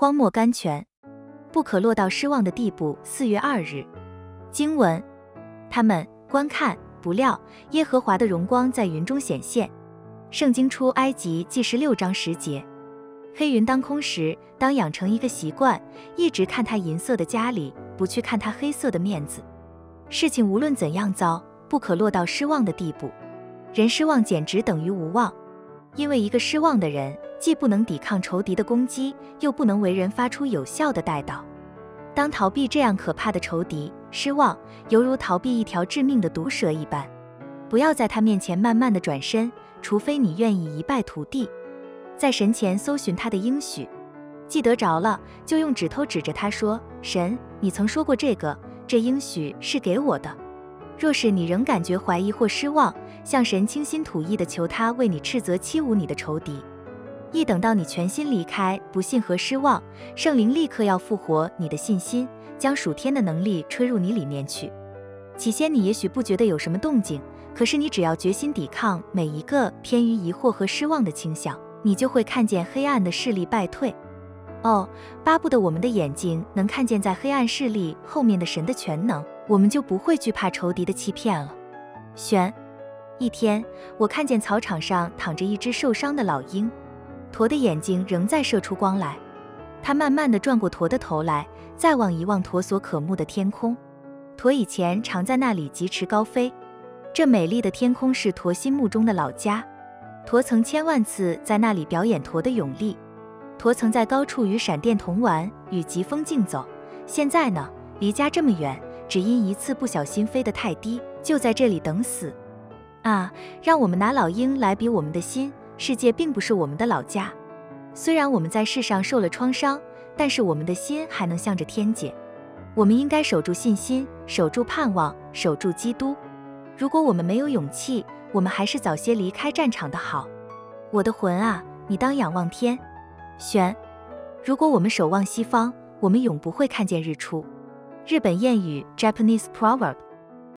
荒漠甘泉，不可落到失望的地步。四月二日，经文，他们观看，不料耶和华的荣光在云中显现。圣经出埃及记十六章十节。黑云当空时，当养成一个习惯，一直看他银色的家里，不去看他黑色的面子。事情无论怎样糟，不可落到失望的地步。人失望简直等于无望，因为一个失望的人。既不能抵抗仇敌的攻击，又不能为人发出有效的带导。当逃避这样可怕的仇敌，失望犹如逃避一条致命的毒蛇一般。不要在他面前慢慢的转身，除非你愿意一败涂地。在神前搜寻他的应许，记得着了，就用指头指着他说：“神，你曾说过这个，这应许是给我的。”若是你仍感觉怀疑或失望，向神倾心吐意的求他为你斥责欺侮你的仇敌。一等到你全心离开不信和失望，圣灵立刻要复活你的信心，将属天的能力吹入你里面去。起先你也许不觉得有什么动静，可是你只要决心抵抗每一个偏于疑惑和失望的倾向，你就会看见黑暗的势力败退。哦，巴不得我们的眼睛能看见在黑暗势力后面的神的全能，我们就不会惧怕仇敌的欺骗了。选一天，我看见草场上躺着一只受伤的老鹰。驼的眼睛仍在射出光来，他慢慢地转过驼的头来，再望一望驼所渴慕的天空。驼以前常在那里疾驰高飞，这美丽的天空是驼心目中的老家。驼曾千万次在那里表演驼的勇力，驼曾在高处与闪电同玩，与疾风竞走。现在呢，离家这么远，只因一次不小心飞得太低，就在这里等死。啊，让我们拿老鹰来比我们的心。世界并不是我们的老家，虽然我们在世上受了创伤，但是我们的心还能向着天界。我们应该守住信心，守住盼望，守住基督。如果我们没有勇气，我们还是早些离开战场的好。我的魂啊，你当仰望天。选，如果我们守望西方，我们永不会看见日出。日本谚语 Japanese proverb。